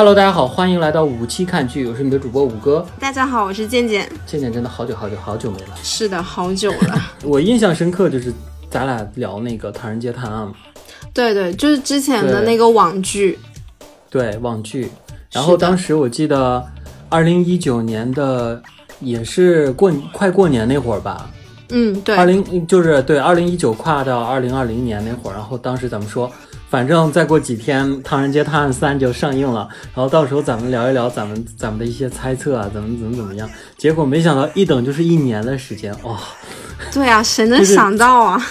Hello，大家好，欢迎来到五期看剧，我是你的主播五哥。大家好，我是健健。健健真的好久好久好久没了。是的，好久了。我印象深刻就是咱俩聊那个《唐人街探案》嘛。对对，就是之前的那个网剧。对网剧，然后当时我记得二零一九年的也是过快过年那会儿吧。嗯，对。二零就是对二零一九跨到二零二零年那会儿，然后当时咱们说。反正再过几天，《唐人街探案三》就上映了，然后到时候咱们聊一聊咱们咱们的一些猜测啊，怎么怎么怎么样。结果没想到一等就是一年的时间，哦！对啊，谁能想到啊？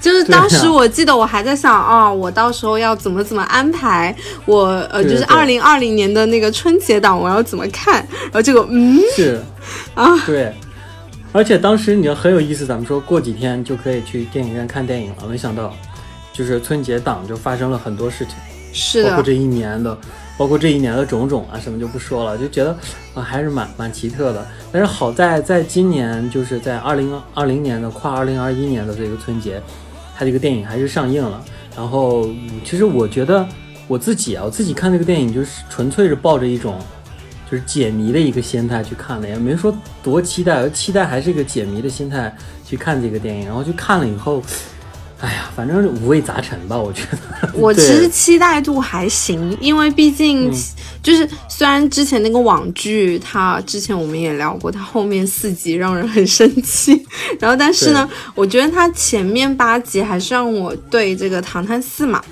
就是当时我记得我还在想啊，我到时候要怎么怎么安排，我呃就是二零二零年的那个春节档我要怎么看，然后结果嗯是 啊对，而且当时你要很有意思，咱们说过几天就可以去电影院看电影了，没想到。就是春节档就发生了很多事情，是的，包括这一年的，包括这一年的种种啊，什么就不说了，就觉得啊还是蛮蛮奇特的。但是好在在今年，就是在二零二零年的跨二零二一年的这个春节，它这个电影还是上映了。然后其实我觉得我自己啊，我自己看这个电影就是纯粹是抱着一种就是解谜的一个心态去看的，也没说多期待，期待还是一个解谜的心态去看这个电影。然后去看了以后。哎呀，反正五味杂陈吧，我觉得。我其实期待度还行，因为毕竟就是虽然之前那个网剧，它之前我们也聊过，它后面四集让人很生气。然后，但是呢，我觉得它前面八集还是让我对这个《唐探四》嘛。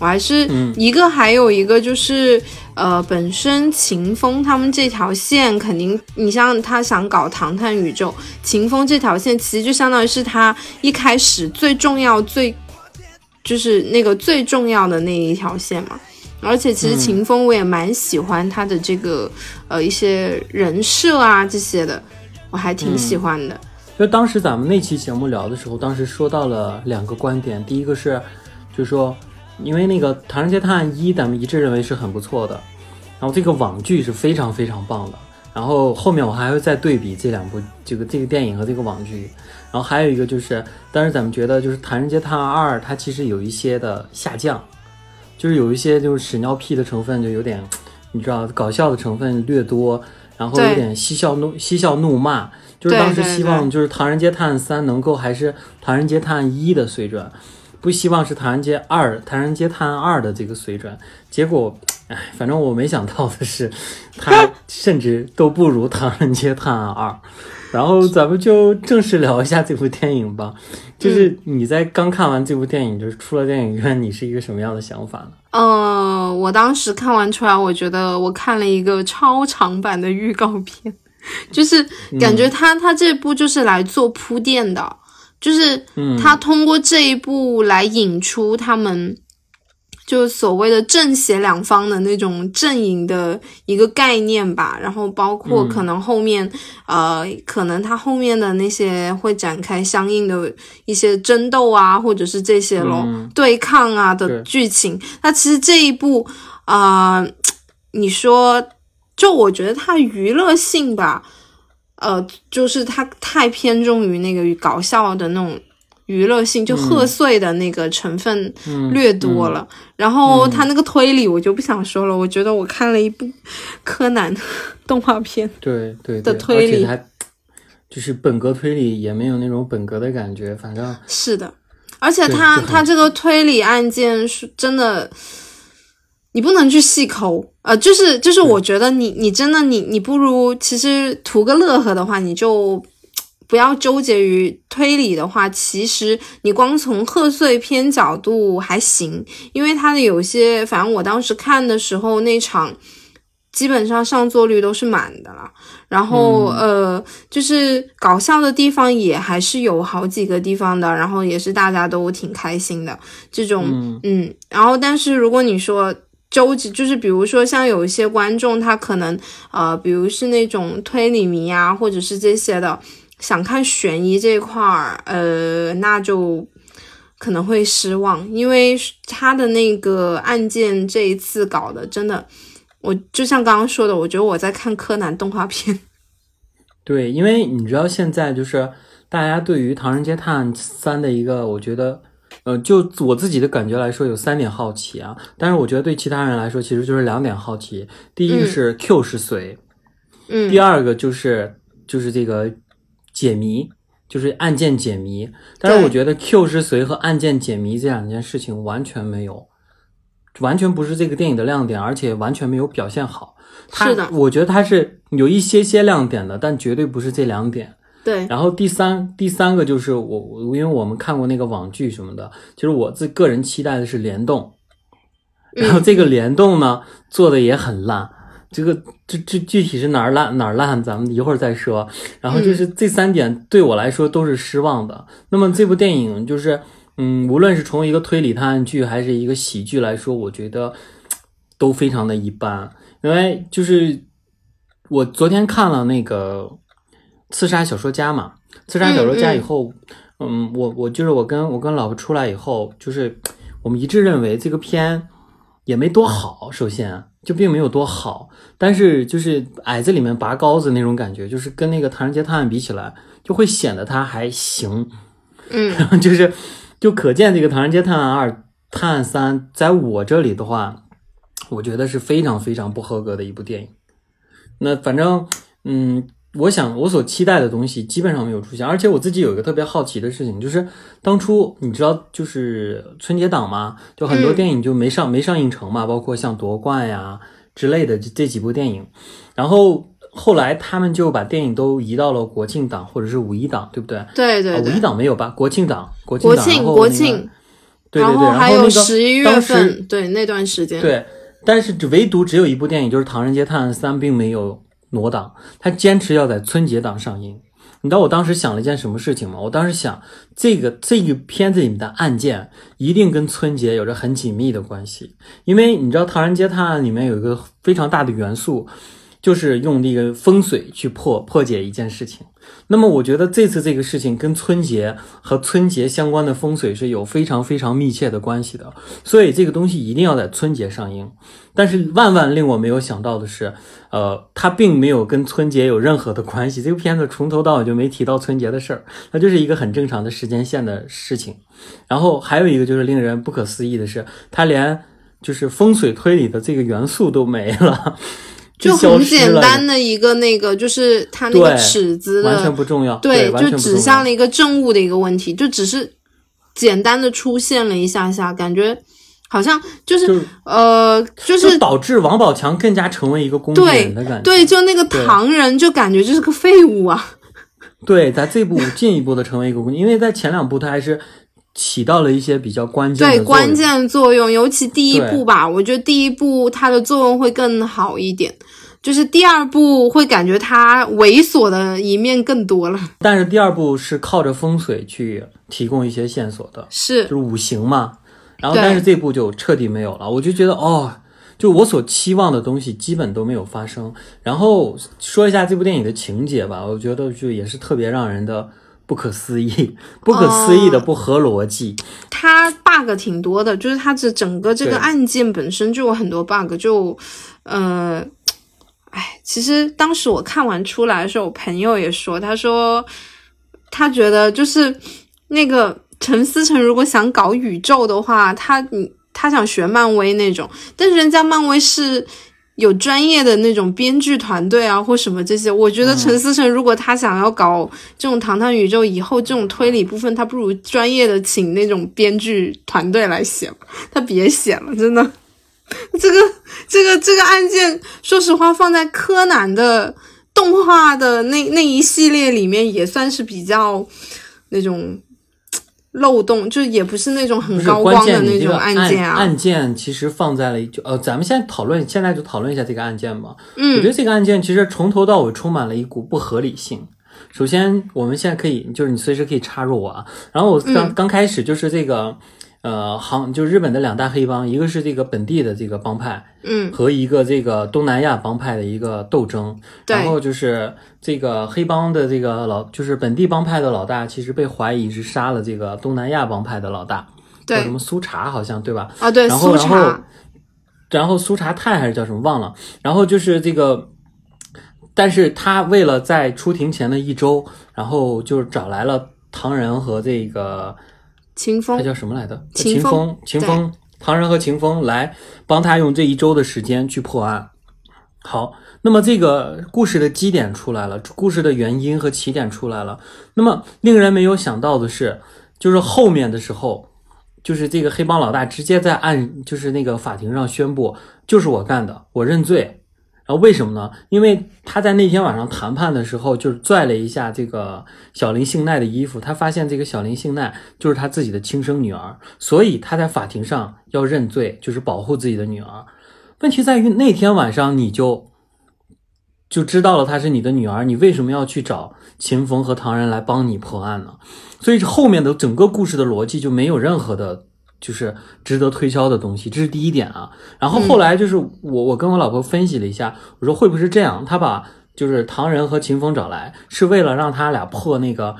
我还是一个，还有一个就是，呃，本身秦风他们这条线肯定，你像他想搞唐探宇宙，秦风这条线其实就相当于是他一开始最重要、最就是那个最重要的那一条线嘛。而且其实秦风我也蛮喜欢他的这个呃一些人设啊这些的，我还挺喜欢的。就当时咱们那期节目聊的时候，当时说到了两个观点，第一个是，就是说。因为那个《唐人街探案一》，咱们一致认为是很不错的，然后这个网剧是非常非常棒的，然后后面我还会再对比这两部这个这个电影和这个网剧，然后还有一个就是，但是咱们觉得就是《唐人街探案二》，它其实有一些的下降，就是有一些就是屎尿屁的成分就有点，你知道搞笑的成分略多，然后有点嬉笑怒嬉笑怒骂，就是当时希望就是《唐人街探案三》能够还是《唐人街探案一》的水准。不希望是《唐人街二》《唐人街探案二》的这个水准，结果，哎，反正我没想到的是，它甚至都不如《唐人街探案二》。然后咱们就正式聊一下这部电影吧。就是你在刚看完这部电影，就是出了电影院，你是一个什么样的想法呢？嗯，我当时看完出来，我觉得我看了一个超长版的预告片，就是感觉他他这部就是来做铺垫的。就是他通过这一步来引出他们，就所谓的正邪两方的那种阵营的一个概念吧。然后包括可能后面，呃，可能他后面的那些会展开相应的一些争斗啊，或者是这些咯对抗啊的剧情。那其实这一部啊，你说，就我觉得它娱乐性吧。呃，就是它太偏重于那个搞笑的那种娱乐性，就贺岁的那个成分略多了。然后它那个推理我就不想说了，我觉得我看了一部柯南动画片，对对的推理，还就是本格推理也没有那种本格的感觉，反正是的。而且它它这个推理案件是真的。你不能去细抠，呃，就是就是，我觉得你你真的你你不如其实图个乐呵的话，你就不要纠结于推理的话，其实你光从贺岁片角度还行，因为它的有些，反正我当时看的时候那场基本上上座率都是满的了，然后呃，就是搞笑的地方也还是有好几个地方的，然后也是大家都挺开心的这种，嗯，然后但是如果你说。纠结就是，比如说像有一些观众，他可能呃，比如是那种推理迷啊，或者是这些的，想看悬疑这块儿，呃，那就可能会失望，因为他的那个案件这一次搞的真的，我就像刚刚说的，我觉得我在看柯南动画片。对，因为你知道现在就是大家对于《唐人街探案三》的一个，我觉得呃，就我自己的感觉来说，有三点好奇啊，但是我觉得对其他人来说，其实就是两点好奇。第一个是 Q 是谁，嗯，第二个就是就是这个解谜，就是案件解谜。但是我觉得 Q 是谁和案件解谜这两件事情完全没有，完全不是这个电影的亮点，而且完全没有表现好。是的，我觉得它是有一些些亮点的，但绝对不是这两点。对，然后第三第三个就是我，因为我们看过那个网剧什么的，其实我自个人期待的是联动，然后这个联动呢做的也很烂，这个这这具体是哪儿烂哪儿烂，咱们一会儿再说。然后就是这三点对我来说都是失望的。那么这部电影就是，嗯，无论是从一个推理探案剧还是一个喜剧来说，我觉得都非常的一般。因为就是我昨天看了那个。刺杀小说家嘛，刺杀小说家以后，嗯，我我就是我跟我跟老婆出来以后，就是我们一致认为这个片也没多好，首先就并没有多好，但是就是矮子里面拔高子那种感觉，就是跟那个唐人街探案比起来，就会显得它还行，嗯，然 后就是就可见这个唐人街探案二、探案三，在我这里的话，我觉得是非常非常不合格的一部电影。那反正，嗯。我想，我所期待的东西基本上没有出现，而且我自己有一个特别好奇的事情，就是当初你知道，就是春节档嘛，就很多电影就没上没上映成嘛，包括像夺冠呀之类的这这几部电影，然后后来他们就把电影都移到了国庆档或者是五一档，对不对？对对，五一档没有吧？国庆档，国庆档，然后国庆，对对对，然后还有十一月份，对那段时间，对，但是只唯独只有一部电影，就是《唐人街探案三》，并没有。挪档，他坚持要在春节档上映。你知道我当时想了一件什么事情吗？我当时想，这个这个片子里面的案件一定跟春节有着很紧密的关系，因为你知道《唐人街探案》里面有一个非常大的元素。就是用那个风水去破破解一件事情，那么我觉得这次这个事情跟春节和春节相关的风水是有非常非常密切的关系的，所以这个东西一定要在春节上映。但是万万令我没有想到的是，呃，它并没有跟春节有任何的关系。这个片子从头到尾就没提到春节的事儿，它就是一个很正常的时间线的事情。然后还有一个就是令人不可思议的是，它连就是风水推理的这个元素都没了。就很简单的一个那个，就是它那个尺子完全不重要，对，就指向了一个政务的一个问题，就只是简单的出现了一下下，感觉好像就是呃，就是导致王宝强更加成为一个工具人的感觉，对，就那个唐人就感觉就是个废物啊。对，在这部 进一步的成为一个工具，因为在前两部他还是。起到了一些比较关键对关键作用，尤其第一部吧，我觉得第一部它的作用会更好一点，就是第二部会感觉它猥琐的一面更多了。但是第二部是靠着风水去提供一些线索的，是就是五行嘛。然后但是这部就彻底没有了，我就觉得哦，就我所期望的东西基本都没有发生。然后说一下这部电影的情节吧，我觉得就也是特别让人的。不可思议，不可思议的不合逻辑。它 bug 挺多的，就是它这整个这个案件本身就有很多 bug。就，呃，哎，其实当时我看完出来的时候，我朋友也说，他说他觉得就是那个陈思诚如果想搞宇宙的话，他你他想学漫威那种，但是人家漫威是。有专业的那种编剧团队啊，或什么这些，我觉得陈思诚如果他想要搞这种唐探宇宙，以后这种推理部分，他不如专业的请那种编剧团队来写，他别写了，真的。这个这个这个案件，说实话，放在柯南的动画的那那一系列里面，也算是比较那种。漏洞就也不是那种很高光的那种案件啊。案件其实放在了就呃，咱们先讨论，现在就讨论一下这个案件吧。嗯，我觉得这个案件其实从头到尾充满了一股不合理性。首先，我们现在可以就是你随时可以插入我啊。然后我刚刚开始就是这个。呃，杭就日本的两大黑帮，一个是这个本地的这个帮派，嗯，和一个这个东南亚帮派的一个斗争。然后就是这个黑帮的这个老，就是本地帮派的老大，其实被怀疑是杀了这个东南亚帮派的老大，叫什么苏茶，好像对吧？啊，对，然后。然后苏茶泰还是叫什么忘了。然后就是这个，但是他为了在出庭前的一周，然后就是找来了唐人和这个。秦风他叫什么来的？秦秦风秦风，唐仁和秦风来帮他用这一周的时间去破案。好，那么这个故事的基点出来了，故事的原因和起点出来了。那么令人没有想到的是，就是后面的时候，就是这个黑帮老大直接在案，就是那个法庭上宣布，就是我干的，我认罪。然后为什么呢？因为他在那天晚上谈判的时候，就是拽了一下这个小林幸奈的衣服，他发现这个小林幸奈就是他自己的亲生女儿，所以他在法庭上要认罪，就是保护自己的女儿。问题在于那天晚上你就就知道了她是你的女儿，你为什么要去找秦风和唐人来帮你破案呢？所以后面的整个故事的逻辑就没有任何的，就是值得推销的东西，这是第一点啊。然后后来就是我我跟我老婆分析了一下，我说会不会是这样？他把就是唐人和秦风找来，是为了让他俩破那个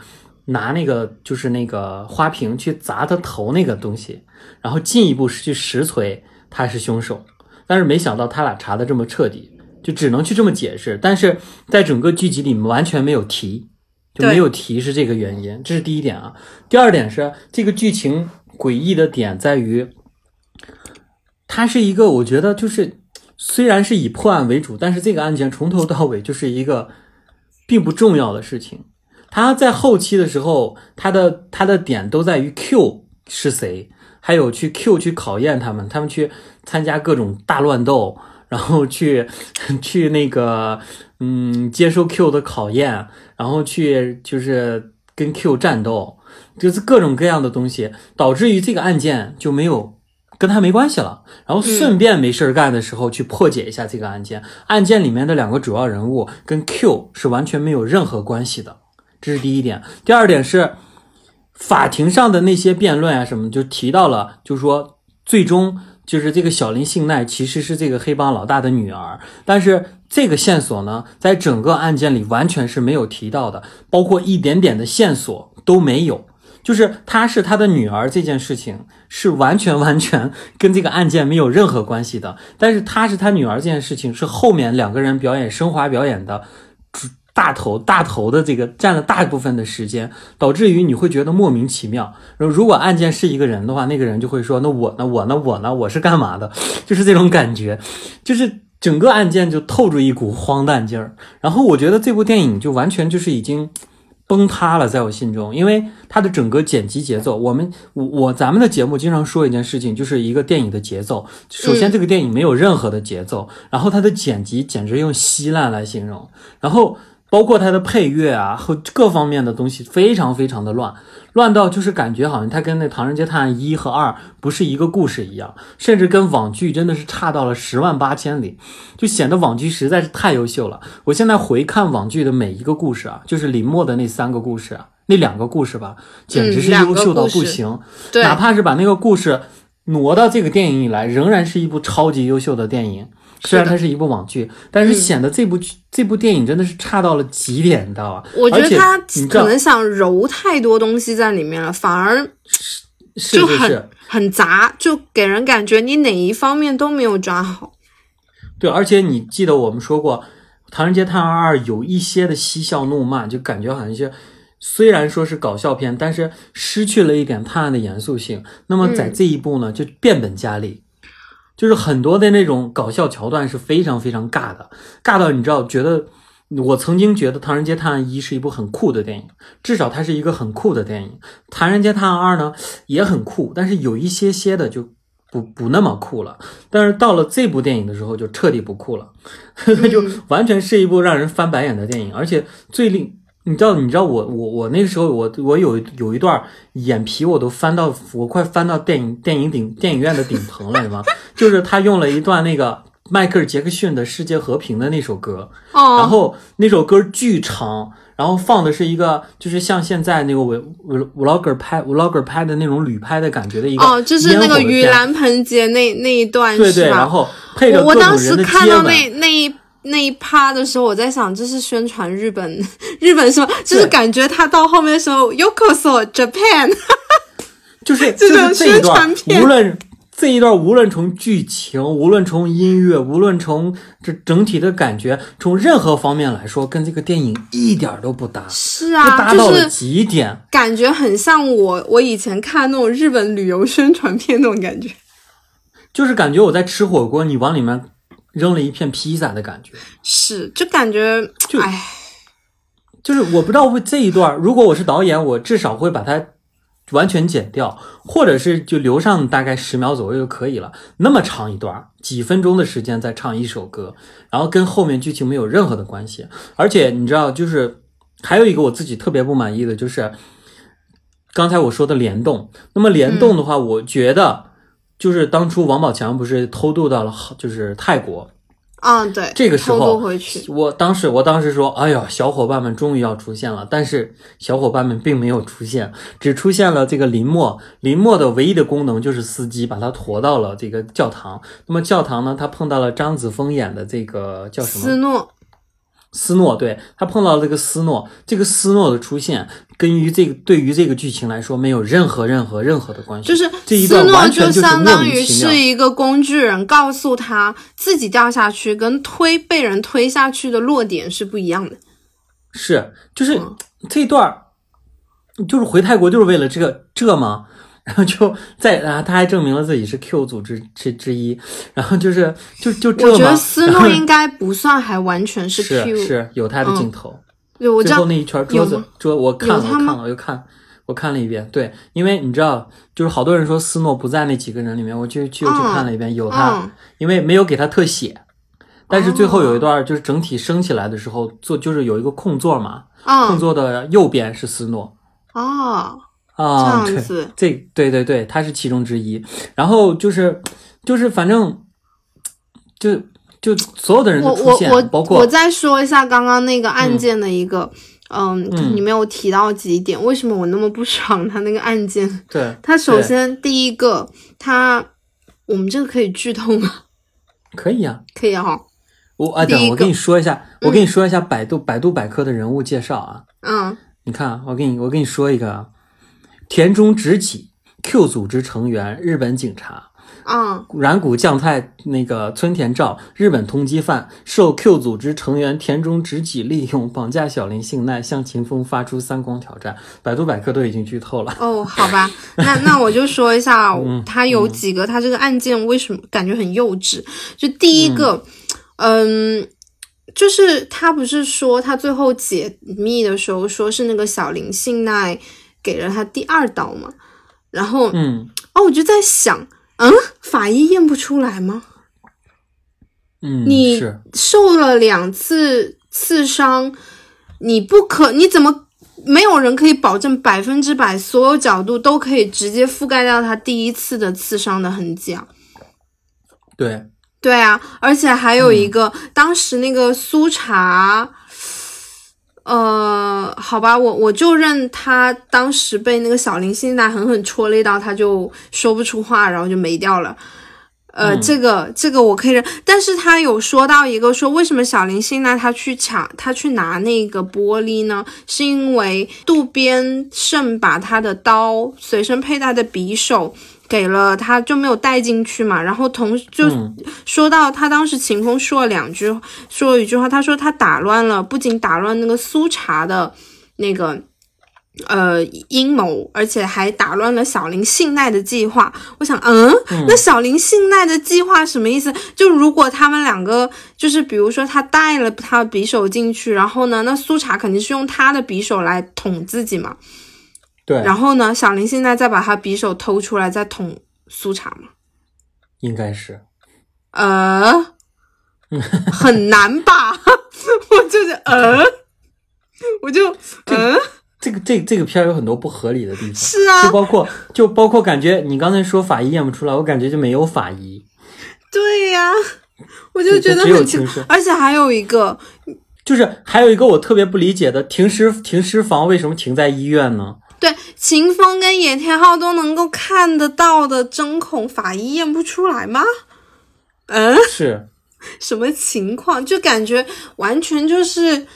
拿那个就是那个花瓶去砸他头那个东西，然后进一步去实锤他是凶手。但是没想到他俩查的这么彻底，就只能去这么解释。但是在整个剧集里面完全没有提，就没有提是这个原因，这是第一点啊。第二点是这个剧情诡异的点在于，它是一个我觉得就是虽然是以破案为主，但是这个案件从头到尾就是一个并不重要的事情。他在后期的时候，他的他的点都在于 Q 是谁。还有去 Q 去考验他们，他们去参加各种大乱斗，然后去去那个嗯接受 Q 的考验，然后去就是跟 Q 战斗，就是各种各样的东西，导致于这个案件就没有跟他没关系了。然后顺便没事儿干的时候去破解一下这个案件，案件里面的两个主要人物跟 Q 是完全没有任何关系的，这是第一点。第二点是。法庭上的那些辩论啊，什么就提到了，就是说，最终就是这个小林幸奈其实是这个黑帮老大的女儿，但是这个线索呢，在整个案件里完全是没有提到的，包括一点点的线索都没有。就是她是他的女儿这件事情是完全完全跟这个案件没有任何关系的，但是她是他女儿这件事情是后面两个人表演升华表演的。大头大头的这个占了大部分的时间，导致于你会觉得莫名其妙。如果案件是一个人的话，那个人就会说：“那我呢？我呢？我呢？我是干嘛的？” 就是这种感觉，就是整个案件就透着一股荒诞劲儿。然后我觉得这部电影就完全就是已经崩塌了，在我心中，因为它的整个剪辑节奏，我们我我咱们的节目经常说一件事情，就是一个电影的节奏。首先，这个电影没有任何的节奏，然后它的剪辑简直用稀烂来形容，然后。包括它的配乐啊和各方面的东西非常非常的乱，乱到就是感觉好像它跟那《唐人街探案一》和二不是一个故事一样，甚至跟网剧真的是差到了十万八千里，就显得网剧实在是太优秀了。我现在回看网剧的每一个故事啊，就是林默的那三个故事啊，那两个故事吧，简直是优秀到不行。哪怕是把那个故事挪到这个电影里来，仍然是一部超级优秀的电影。虽然它是一部网剧，但是显得这部这部电影真的是差到了极点，你知道吧？我觉得他可能想揉太多东西在里面了，反而就很很杂，就给人感觉你哪一方面都没有抓好。对，而且你记得我们说过，《唐人街探案二》有一些的嬉笑怒骂，就感觉好像是虽然说是搞笑片，但是失去了一点探案的严肃性。那么在这一部呢，就变本加厉。就是很多的那种搞笑桥段是非常非常尬的，尬到你知道，觉得我曾经觉得《唐人街探案一》是一部很酷的电影，至少它是一个很酷的电影。《唐人街探案二》呢也很酷，但是有一些些的就不不那么酷了。但是到了这部电影的时候，就彻底不酷了，就完全是一部让人翻白眼的电影，而且最令。你知道，你知道我我我那个时候，我我有有一段眼皮我都翻到，我快翻到电影电影顶电影院的顶棚了，是吗？就是他用了一段那个迈克尔杰克逊的《世界和平》的那首歌，然后那首歌巨长，然后放的是一个就是像现在那个 vlog 拍 vlog 拍的那种旅拍的感觉的一个哦，就是那个盂兰盆节那那一段，对对，然后配着各种人的接吻，那那一。那一趴的时候，我在想，这是宣传日本，日本是吗？就是感觉他到后面的时候，Yokoso Japan，就是这种宣传片，无论这一段无论从剧情，无论从音乐，无论从这整体的感觉，从任何方面来说，跟这个电影一点都不搭。是啊，搭到了极点，感觉很像我我以前看那种日本旅游宣传片那种感觉，就是感觉我在吃火锅，你往里面扔了一片披萨的感觉。是，就感觉就哎，就是我不知道会这一段，如果我是导演，我至少会把它。完全剪掉，或者是就留上大概十秒左右就可以了。那么长一段，几分钟的时间在唱一首歌，然后跟后面剧情没有任何的关系。而且你知道，就是还有一个我自己特别不满意的就是刚才我说的联动。那么联动的话，我觉得就是当初王宝强不是偷渡到了就是泰国。啊，对，这个时候，我当时我当时说，哎呀，小伙伴们终于要出现了，但是小伙伴们并没有出现，只出现了这个林默。林默的唯一的功能就是司机把他驮到了这个教堂。那么教堂呢，他碰到了张子枫演的这个叫什么？斯诺。斯诺，对他碰到了这个斯诺，这个斯诺的出现，跟于这个对于这个剧情来说没有任何任何任何的关系。就是这一段完全就相当于是一个工具人，告诉他自己掉下去跟推被人推下去的落点是不一样的。是，就是这一段，就是回泰国就是为了这个这吗？然后就在 啊，他还证明了自己是 Q 组织之之一。然后就是就就这我觉得斯诺应该不算还完全是 Q，是有他的镜头。对，我最后那一圈桌子桌，我看了，我看了，我又看，我看了一遍。对，因为你知道，就是好多人说斯诺不在那几个人里面，我就去去看了一遍，有他，因为没有给他特写。但是最后有一段就是整体升起来的时候，坐就是有一个空座嘛，空座的右边是斯诺。哦。啊，这样子，这对对对，他是其中之一。然后就是，就是反正，就就所有的人出现，包括我再说一下刚刚那个案件的一个，嗯，你没有提到几点，为什么我那么不爽他那个案件？对，他首先第一个，他我们这个可以剧透吗？可以啊，可以哈。我啊，等我跟你说一下，我跟你说一下百度百度百科的人物介绍啊。嗯，你看，我给你我给你说一个。田中直己，Q 组织成员，日本警察。啊，染谷将太那个村田照，日本通缉犯，受 Q 组织成员田中直己利用，绑架小林幸奈，向秦风发出三光挑战。百度百科都已经剧透了。哦，好吧，那那我就说一下，他有几个，他这个案件为什么感觉很幼稚？就第一个，嗯，就是他不是说他最后解密的时候，说是那个小林幸奈。给了他第二刀嘛，然后，嗯，哦，我就在想，嗯，法医验不出来吗？嗯，你受了两次刺伤，你不可，你怎么没有人可以保证百分之百所有角度都可以直接覆盖掉他第一次的刺伤的痕迹啊？对，对啊，而且还有一个，当时那个苏茶。呃，好吧，我我就认他当时被那个小林现在狠狠戳了一刀，他就说不出话，然后就没掉了。呃，这个这个我可以认，但是他有说到一个说，为什么小林幸奈他去抢他去拿那个玻璃呢？是因为渡边胜把他的刀随身佩戴的匕首。给了他就没有带进去嘛，然后同就说到他当时秦风说了两句，说了一句话，他说他打乱了，不仅打乱那个苏茶的那个呃阴谋，而且还打乱了小林信奈的计划。我想，嗯，那小林信奈的计划什么意思？就如果他们两个就是比如说他带了他的匕首进去，然后呢，那苏茶肯定是用他的匕首来捅自己嘛。对，然后呢？小林现在再把他匕首偷出来，再捅苏茶嘛？应该是，呃，很难吧？我就是呃，我就嗯，这个这这个片儿有很多不合理的地方，是啊，就包括就包括感觉你刚才说法医验不出来，我感觉就没有法医。对呀，我就觉得很奇怪，而且还有一个，就是还有一个我特别不理解的，停尸停尸房为什么停在医院呢？对，秦风跟野田浩都能够看得到的针孔，法医验不出来吗？嗯，是什么情况？就感觉完全就是，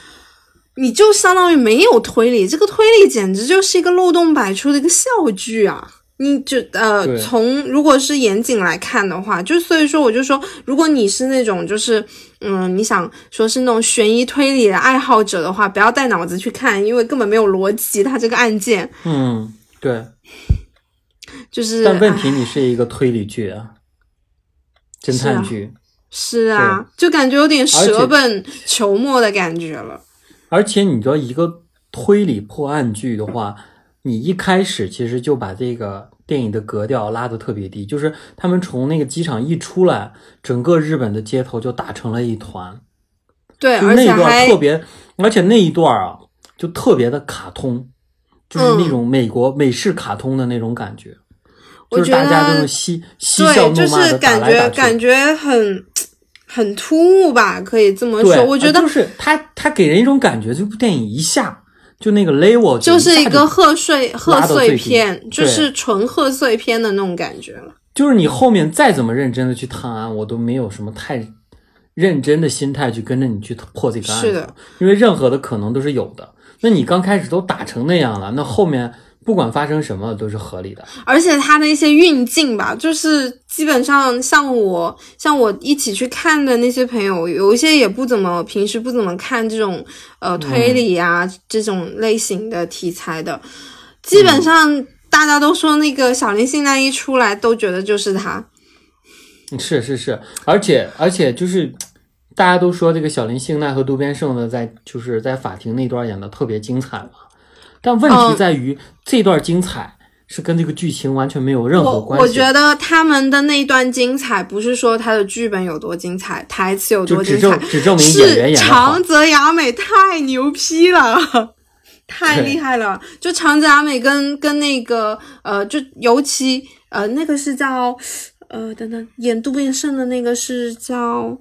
你就相当于没有推理，这个推理简直就是一个漏洞百出的一个笑剧啊！你就呃，从如果是严谨来看的话，就所以说我就说，如果你是那种就是嗯，你想说是那种悬疑推理的爱好者的话，不要带脑子去看，因为根本没有逻辑，它这个案件。嗯，对，就是。但问题你是一个推理剧啊，侦探剧。是啊，就感觉有点舍本求末的感觉了。而且你知道一个推理破案剧的话。你一开始其实就把这个电影的格调拉得特别低，就是他们从那个机场一出来，整个日本的街头就打成了一团。对，就那一段特别，而且那一段啊，就特别的卡通，就是那种美国美式卡通的那种感觉，就是大家都是嬉嬉笑怒骂的打来打去，感觉很很突兀吧，可以这么说。我觉得就是他他给人一种感觉，这部电影一下。就那个 level 就是一个贺岁贺岁片，就是纯贺岁片的那种感觉了。就是你后面再怎么认真的去探案，我都没有什么太认真的心态去跟着你去破这个案子。是的，因为任何的可能都是有的。那你刚开始都打成那样了，那后面。不管发生什么都是合理的，而且他的一些运镜吧，就是基本上像我像我一起去看的那些朋友，有一些也不怎么平时不怎么看这种呃推理啊这种类型的题材的，基本上大家都说那个小林幸奈一出来都觉得就是他，是是是，而且而且就是大家都说这个小林幸奈和渡边胜呢在就是在法庭那段演的特别精彩嘛。但问题在于，这段精彩是跟这个剧情完全没有任何关系。我觉得他们的那一段精彩，不是说他的剧本有多精彩，台词有多精彩，只证明演员演是长泽雅美太牛批了，太厉害了。就长泽雅美跟跟那个呃，就尤其呃，那个是叫呃，等等，演渡边胜的那个是叫。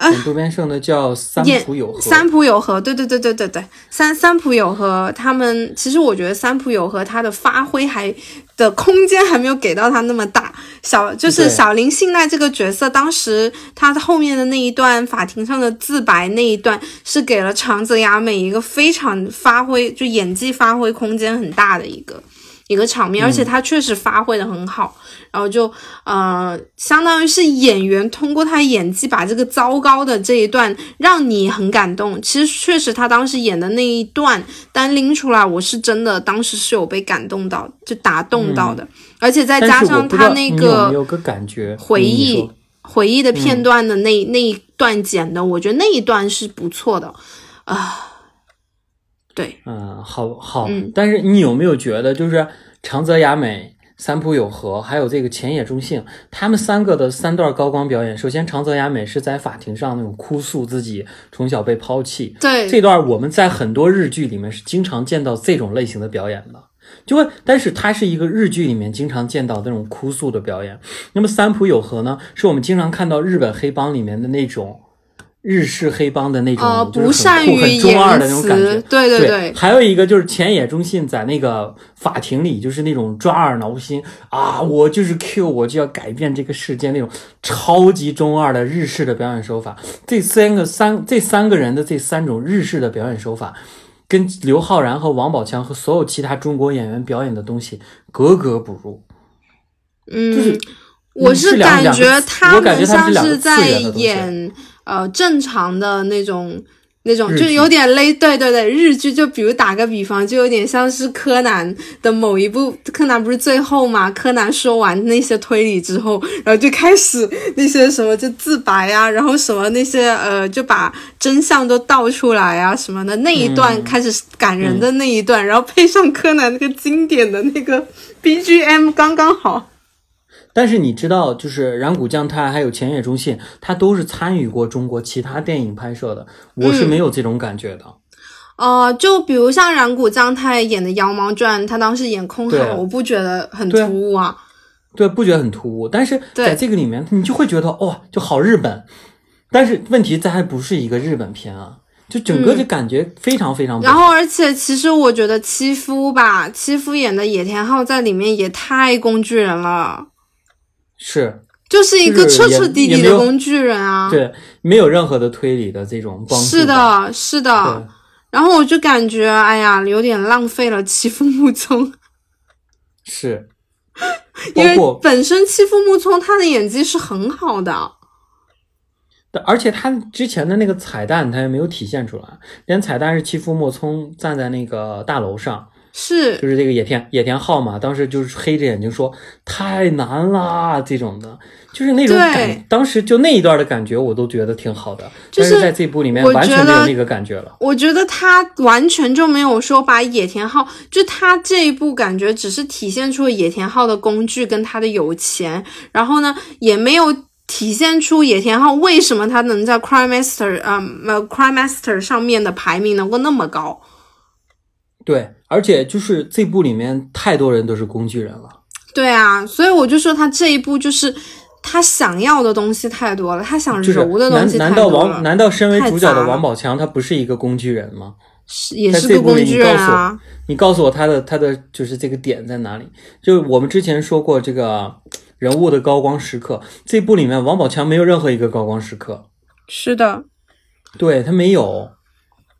演渡边胜的叫三浦友和，三浦友和，对对对对对对，三三浦友和他们，其实我觉得三浦友和他的发挥还的空间还没有给到他那么大。小就是小林信奈这个角色，当时他后面的那一段法庭上的自白那一段，是给了长泽雅美一个非常发挥，就演技发挥空间很大的一个一个场面，而且他确实发挥的很好。然后就呃，相当于是演员通过他演技把这个糟糕的这一段让你很感动。其实确实他当时演的那一段单拎出来，我是真的当时是有被感动到，就打动到的。而且再加上他那个有个感觉回忆回忆的片段的那那一段剪的，我觉得那一段是不错的啊。对，嗯，好好，但是你有没有觉得就是长泽雅美？三浦友和还有这个浅野忠信，他们三个的三段高光表演。首先，长泽雅美是在法庭上那种哭诉自己从小被抛弃，对这段我们在很多日剧里面是经常见到这种类型的表演的，就会，但是它是一个日剧里面经常见到那种哭诉的表演。那么三浦友和呢，是我们经常看到日本黑帮里面的那种。日式黑帮的那种，就是很酷、很中二的那种感觉。对对对。还有一个就是前野忠信在那个法庭里，就是那种抓耳挠心啊，我就是 Q，我就要改变这个世界那种超级中二的日式的表演手法。这三个三这三个人的这三种日式的表演手法，跟刘昊然和王宝强和所有其他中国演员表演的东西格格不入。嗯，就是我是感觉他们像是在演。呃，正常的那种，那种就有点类，对对对，日剧。就比如打个比方，就有点像是柯南的某一部。柯南不是最后嘛？柯南说完那些推理之后，然后就开始那些什么就自白啊，然后什么那些呃，就把真相都道出来啊什么的那一段开始感人的那一段，然后配上柯南那个经典的那个 BGM，刚刚好。但是你知道，就是染谷将太还有前野忠信，他都是参与过中国其他电影拍摄的。我是没有这种感觉的。哦，就比如像染谷将太演的《妖猫传》，他当时演空海，我不觉得很突兀啊。对，不觉得很突兀。但是在这个里面，你就会觉得哇，就好日本。但是问题在还不是一个日本片啊，就整个就感觉非常非常。然后，而且其实我觉得七夫吧，七夫演的野田昊在里面也太工具人了。是，就是一个彻彻底底的工具人啊！对，没有任何的推理的这种帮助。是的，是的。然后我就感觉，哎呀，有点浪费了欺负木聪。是，因为本身欺负木聪他的演技是很好的，而且他之前的那个彩蛋他也没有体现出来，连彩蛋是欺负木聪站在那个大楼上。是，就是这个野田野田浩嘛，当时就是黑着眼睛说太难啦，这种的，就是那种感，当时就那一段的感觉，我都觉得挺好的。就是在这部里面完全没有那个感觉了。我觉得他完全就没有说把野田浩，就他这一部感觉只是体现出野田浩的工具跟他的有钱，然后呢，也没有体现出野田浩为什么他能在 Crime Master 啊呃 Crime Master 上面的排名能够那么高。对。而且就是这部里面太多人都是工具人了，对啊，所以我就说他这一部就是他想要的东西太多了，他想揉的东西太多了。难道王难道身为主角的王宝强他不是一个工具人吗？是也是个工具人啊！你告诉我他的他的就是这个点在哪里？就我们之前说过这个人物的高光时刻，这部里面王宝强没有任何一个高光时刻。是的，对他没有，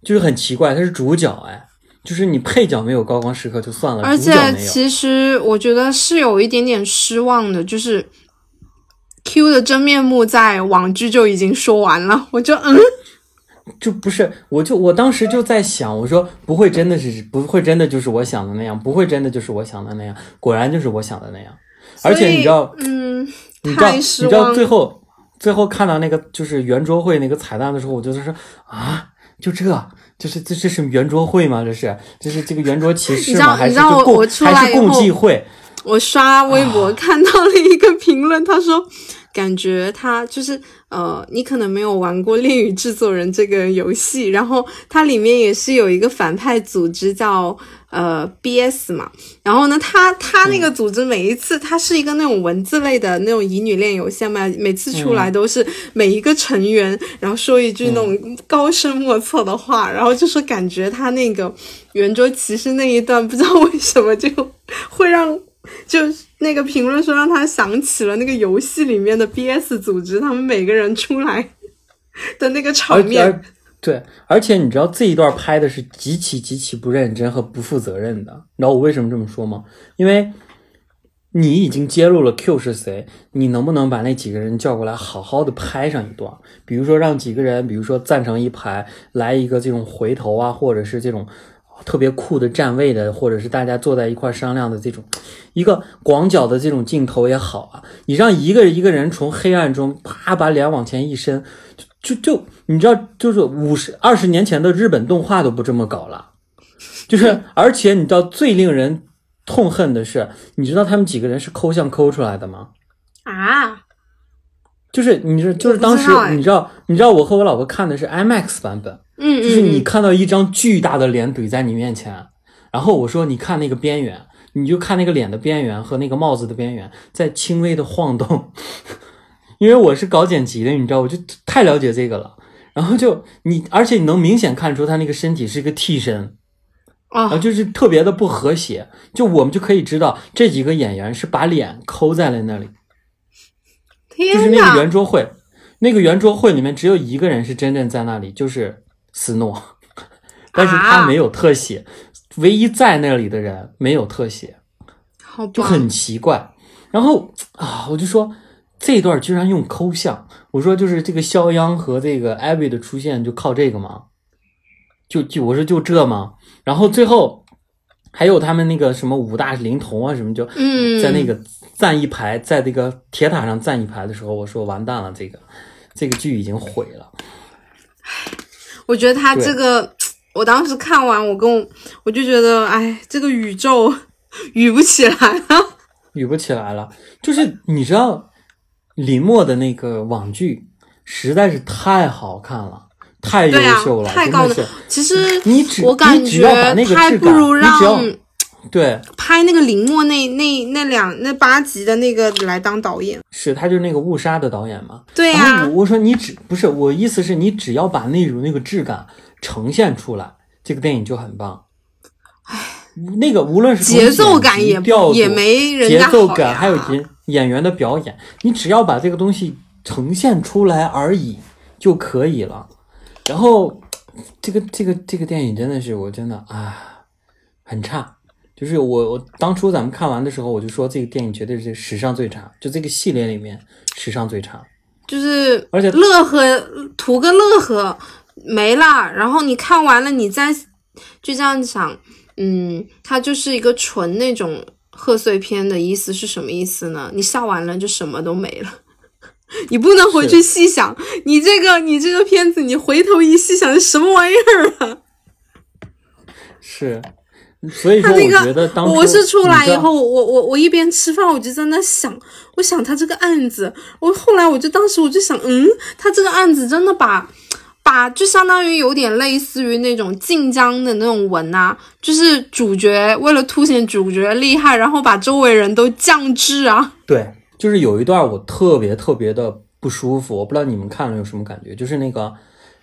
就是很奇怪，他是主角哎。就是你配角没有高光时刻就算了，而且其实我觉得是有一点点失望的，就是 Q 的真面目在网剧就已经说完了，我就嗯，就不是，我就我当时就在想，我说不会真的是不会真的就是我想的那样，不会真的就是我想的那样，果然就是我想的那样，而且你知道，嗯，你知道你知道最后最后看到那个就是圆桌会那个彩蛋的时候，我就是说啊，就这。这是这这是圆桌会吗？这是这是这个圆桌骑士 吗？还是共还是共济会？我刷微博看到了一个评论，他说。感觉他就是呃，你可能没有玩过《恋与制作人》这个游戏，然后它里面也是有一个反派组织叫呃 B.S 嘛，然后呢，他他那个组织每一次，它是一个那种文字类的那种乙女恋游戏嘛，每次出来都是每一个成员，然后说一句那种高深莫测的话，然后就是感觉他那个圆桌骑士那一段，不知道为什么就会让。就那个评论说让他想起了那个游戏里面的 B.S 组织，他们每个人出来的那个场面。对，而且你知道这一段拍的是极其极其不认真和不负责任的。你知道我为什么这么说吗？因为你已经揭露了 Q 是谁，你能不能把那几个人叫过来，好好的拍上一段？比如说让几个人，比如说站成一排，来一个这种回头啊，或者是这种。特别酷的站位的，或者是大家坐在一块商量的这种，一个广角的这种镜头也好啊。你让一个一个人从黑暗中啪把脸往前一伸，就就就你知道，就是五十二十年前的日本动画都不这么搞了。就是 而且你知道最令人痛恨的是，你知道他们几个人是抠像抠出来的吗？啊？就是你是就是当时你知道你知道我和我老婆看的是 IMAX 版本。嗯，就是你看到一张巨大的脸怼在你面前，然后我说你看那个边缘，你就看那个脸的边缘和那个帽子的边缘在轻微的晃动，因为我是搞剪辑的，你知道，我就太了解这个了。然后就你，而且你能明显看出他那个身体是一个替身啊，就是特别的不和谐。就我们就可以知道这几个演员是把脸抠在了那里，就是那个圆桌会，那个圆桌会里面只有一个人是真正在那里，就是。斯诺，但是他没有特写，唯一在那里的人没有特写，就很奇怪。然后啊，我就说这段居然用抠像，我说就是这个肖央和这个艾薇的出现就靠这个吗？就就我说就这吗？然后最后还有他们那个什么五大灵童啊什么，就在那个站一排，在这个铁塔上站一排的时候，我说完蛋了，这个这个剧已经毁了。我觉得他这个，我当时看完，我跟我我就觉得，哎，这个宇宙 宇不起来了，宇不起来了。就是你知道，林默的那个网剧实在是太好看了，太优秀了，太高了。其实你只我感觉还不如让对拍那个林默那那那两那八集的那个来当导演。是他就是那个误杀的导演嘛？对呀。我说你只不是我意思是你只要把那种那个质感呈现出来，这个电影就很棒。唉，那个无论是节奏感也也没人节奏感，还有演演员的表演，你只要把这个东西呈现出来而已就可以了。然后这个这个这个电影真的是我真的啊很差。就是我我当初咱们看完的时候，我就说这个电影绝对是史上最差，就这个系列里面史上最差。就是而且乐呵图个乐呵没了，然后你看完了，你再就这样想，嗯，它就是一个纯那种贺岁片的意思是什么意思呢？你笑完了就什么都没了。你不能回去细想，你这个你这个片子，你回头一细想是什么玩意儿啊？是，所以说我觉得当我是出来以后，我我我一边吃饭，我就在那想，我想他这个案子，我后来我就当时我就想，嗯，他这个案子真的把把就相当于有点类似于那种晋江的那种文啊，就是主角为了凸显主角厉害，然后把周围人都降智啊。对。就是有一段我特别特别的不舒服，我不知道你们看了有什么感觉。就是那个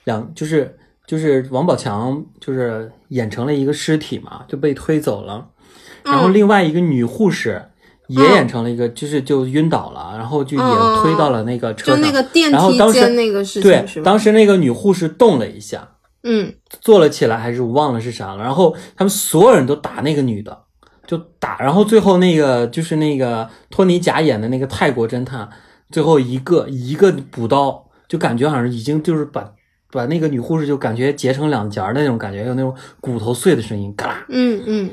两，就是就是王宝强，就是演成了一个尸体嘛，就被推走了。然后另外一个女护士也演成了一个，就是就晕倒了，然后就也推到了那个车上。就那个电梯间那个事情对，当时那个女护士动了一下，嗯，坐了起来，还是我忘了是啥了。然后他们所有人都打那个女的。就打，然后最后那个就是那个托尼贾演的那个泰国侦探，最后一个一个补刀，就感觉好像已经就是把把那个女护士就感觉截成两截的那种感觉，有那种骨头碎的声音，嘎啦。嗯嗯。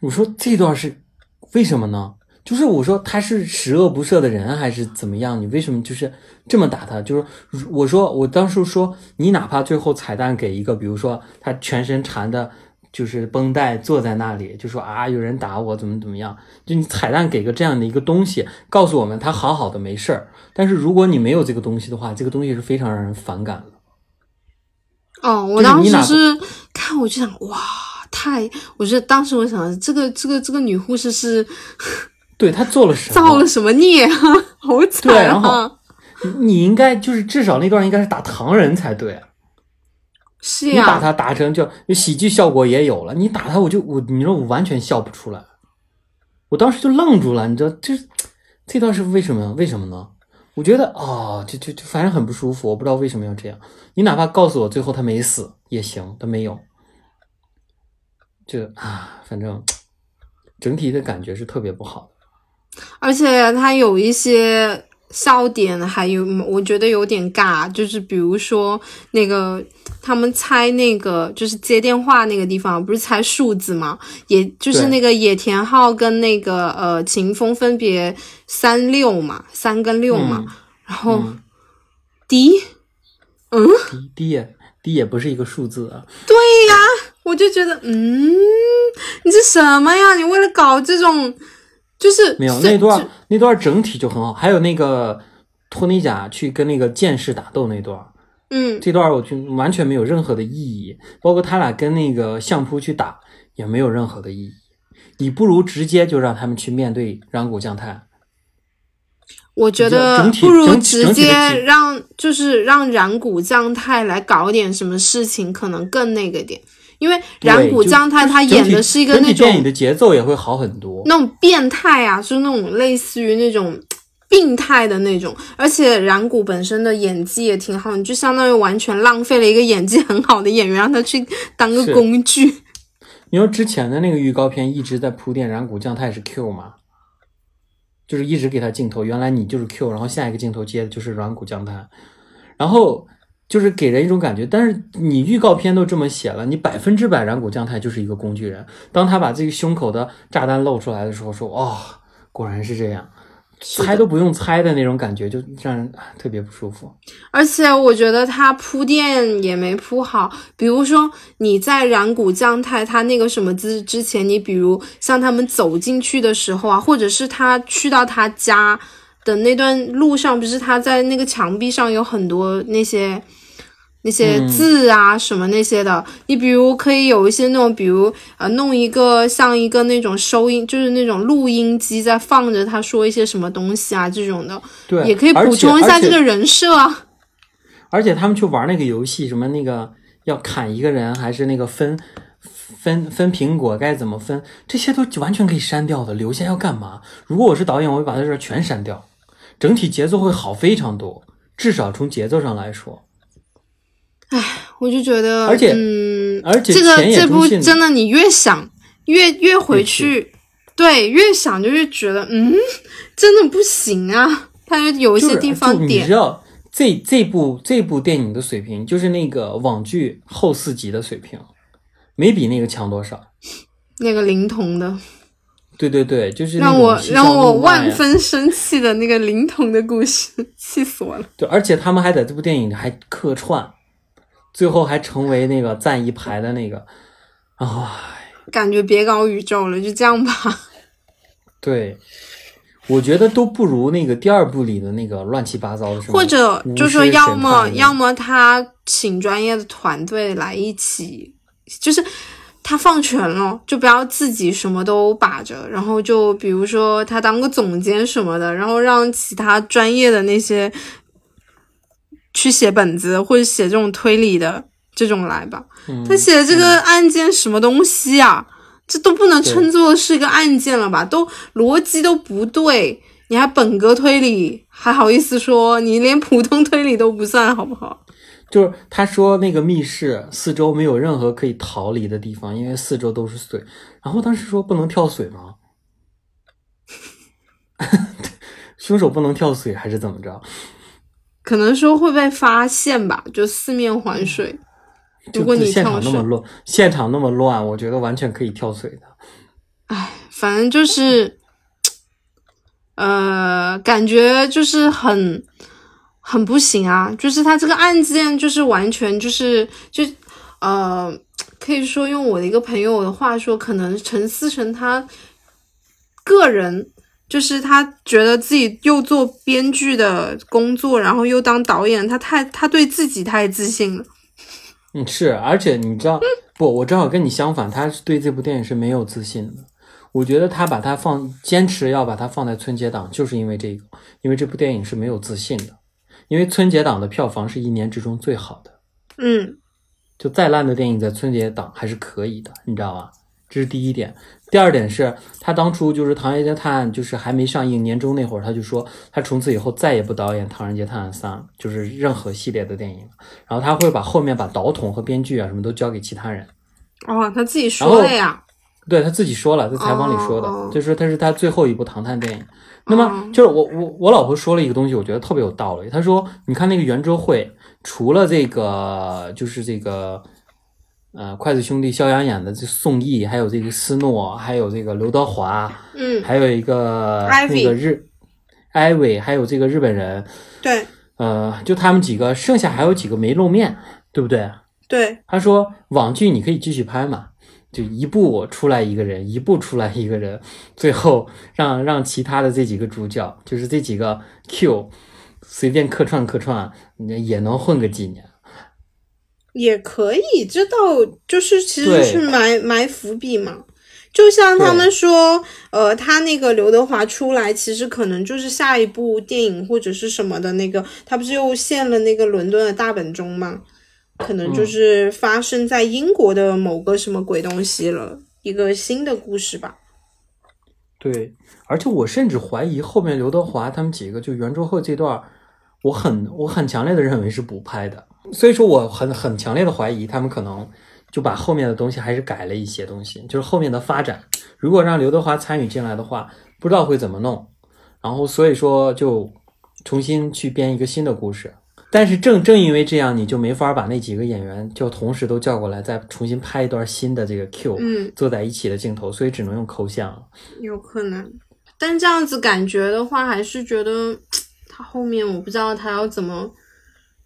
我说这段是为什么呢？就是我说他是十恶不赦的人还是怎么样？你为什么就是这么打他？就是我说我当时说你哪怕最后彩蛋给一个，比如说他全身缠的。就是绷带坐在那里，就说啊，有人打我，怎么怎么样？就你彩蛋给个这样的一个东西，告诉我们他好好的没事儿。但是如果你没有这个东西的话，这个东西是非常让人反感的。哦，我当时是看我就想，哇，太，我觉得当时我想，这个这个这个女护士是，对她做了什么？造了什么孽？好惨啊！对，然后你应该就是至少那段应该是打唐人才对。是呀，你打他打成就喜剧效果也有了，你打他我就我你说我完全笑不出来，我当时就愣住了，你知道这这段是为什么？为什么呢？我觉得哦，就就就反正很不舒服，我不知道为什么要这样。你哪怕告诉我最后他没死也行，他没有，就啊，反正整体的感觉是特别不好的，而且他有一些。笑点还有，我觉得有点尬，就是比如说那个他们猜那个就是接电话那个地方，不是猜数字吗？也就是那个野田昊跟那个呃秦风分别三六嘛，三跟六嘛，然后 D，嗯，D 也 D 也不是一个数字啊。对呀，我就觉得，嗯，你这什么呀？你为了搞这种。就是没有那段，那段整体就很好。还有那个托尼贾去跟那个剑士打斗那段，嗯，这段我就完全没有任何的意义。包括他俩跟那个相扑去打也没有任何的意义。你不如直接就让他们去面对染谷将太。我觉得不如直接让就是让染谷将太来搞点什么事情，可能更那个点。因为染谷将太他演的是一个那种电影的节奏也会好很多，那种变态啊，就是那种类似于那种病态的那种，而且染谷本身的演技也挺好，你就相当于完全浪费了一个演技很好的演员，让他去当个工具。你说之前的那个预告片一直在铺垫染谷将太是 Q 吗？就是一直给他镜头，原来你就是 Q，然后下一个镜头接的就是软骨将太，然后。就是给人一种感觉，但是你预告片都这么写了，你百分之百染谷将太就是一个工具人。当他把这个胸口的炸弹露出来的时候，说：“哦，果然是这样，猜都不用猜的那种感觉，就让人特别不舒服。”而且我觉得他铺垫也没铺好，比如说你在染谷将太他那个什么之之前，你比如像他们走进去的时候啊，或者是他去到他家的那段路上，不是他在那个墙壁上有很多那些。那些字啊，什么那些的，你比如可以有一些那种，比如呃，弄一个像一个那种收音，就是那种录音机在放着他说一些什么东西啊，这种的，对，也可以补充一下这个人设啊。而且他们去玩那个游戏，什么那个要砍一个人，还是那个分分分苹果该怎么分，这些都完全可以删掉的，留下要干嘛？如果我是导演，我会把这全删掉，整体节奏会好非常多，至少从节奏上来说。唉，我就觉得，而且，嗯，而且这个这部真的，你越想越越回去，对，越想就越觉得，嗯，真的不行啊。他就有一些地方点，你知道这这部这部电影的水平，就是那个网剧后四集的水平，没比那个强多少。那个灵童的，对对对，就是让我让我万分生气的那个灵童的故事，气死我了。对，而且他们还在这部电影里还客串，最后还成为那个站一排的那个，啊，感觉别搞宇宙了，就这样吧。对。我觉得都不如那个第二部里的那个乱七八糟的，或者就说要么要么他请专业的团队来一起，就是他放权了，就不要自己什么都把着，然后就比如说他当个总监什么的，然后让其他专业的那些去写本子或者写这种推理的这种来吧。他写的这个案件什么东西啊？这都不能称作是一个案件了吧？都逻辑都不对，你还本格推理，还好意思说你连普通推理都不算，好不好？就是他说那个密室四周没有任何可以逃离的地方，因为四周都是水。然后当时说不能跳水吗？凶手不能跳水还是怎么着？可能说会被发现吧，就四面环水。如果你现场那么乱，现场那么乱，我觉得完全可以跳水的。唉，反正就是，呃，感觉就是很很不行啊！就是他这个案件，就是完全就是就呃，可以说用我的一个朋友的话说，可能陈思诚他个人，就是他觉得自己又做编剧的工作，然后又当导演，他太他对自己太自信了。嗯，是，而且你知道不？我正好跟你相反，他是对这部电影是没有自信的。我觉得他把它放，坚持要把它放在春节档，就是因为这个，因为这部电影是没有自信的。因为春节档的票房是一年之中最好的。嗯，就再烂的电影在春节档还是可以的，你知道吧？这是第一点。第二点是他当初就是《唐人街探案》就是还没上映，年终那会儿他就说他从此以后再也不导演《唐人街探案三》，就是任何系列的电影。然后他会把后面把导筒和编剧啊什么都交给其他人。哦，他自己说的呀？对他自己说了，在采访里说的，就是他是他最后一部唐探电影。那么就是我我我老婆说了一个东西，我觉得特别有道理。她说：“你看那个圆桌会，除了这个就是这个。”呃，筷子兄弟肖央演的这宋轶，还有这个斯诺，还有这个刘德华，嗯，还有一个那个日艾薇，还有这个日本人，对，呃，就他们几个，剩下还有几个没露面，对不对？对，他说网剧你可以继续拍嘛，就一部出来一个人，一部出来一个人，最后让让其他的这几个主角，就是这几个 Q 随便客串客串，也能混个几年。也可以，这倒就是其实是埋埋伏笔嘛。就像他们说，呃，他那个刘德华出来，其实可能就是下一部电影或者是什么的那个，他不是又现了那个伦敦的大本钟吗？可能就是发生在英国的某个什么鬼东西了，一个新的故事吧。对，而且我甚至怀疑后面刘德华他们几个就圆桌后这段，我很我很强烈的认为是补拍的。所以说，我很很强烈的怀疑，他们可能就把后面的东西还是改了一些东西，就是后面的发展。如果让刘德华参与进来的话，不知道会怎么弄。然后，所以说就重新去编一个新的故事。但是正正因为这样，你就没法把那几个演员就同时都叫过来，再重新拍一段新的这个 Q，嗯，坐在一起的镜头，所以只能用抠像。有可能，但这样子感觉的话，还是觉得他后面我不知道他要怎么。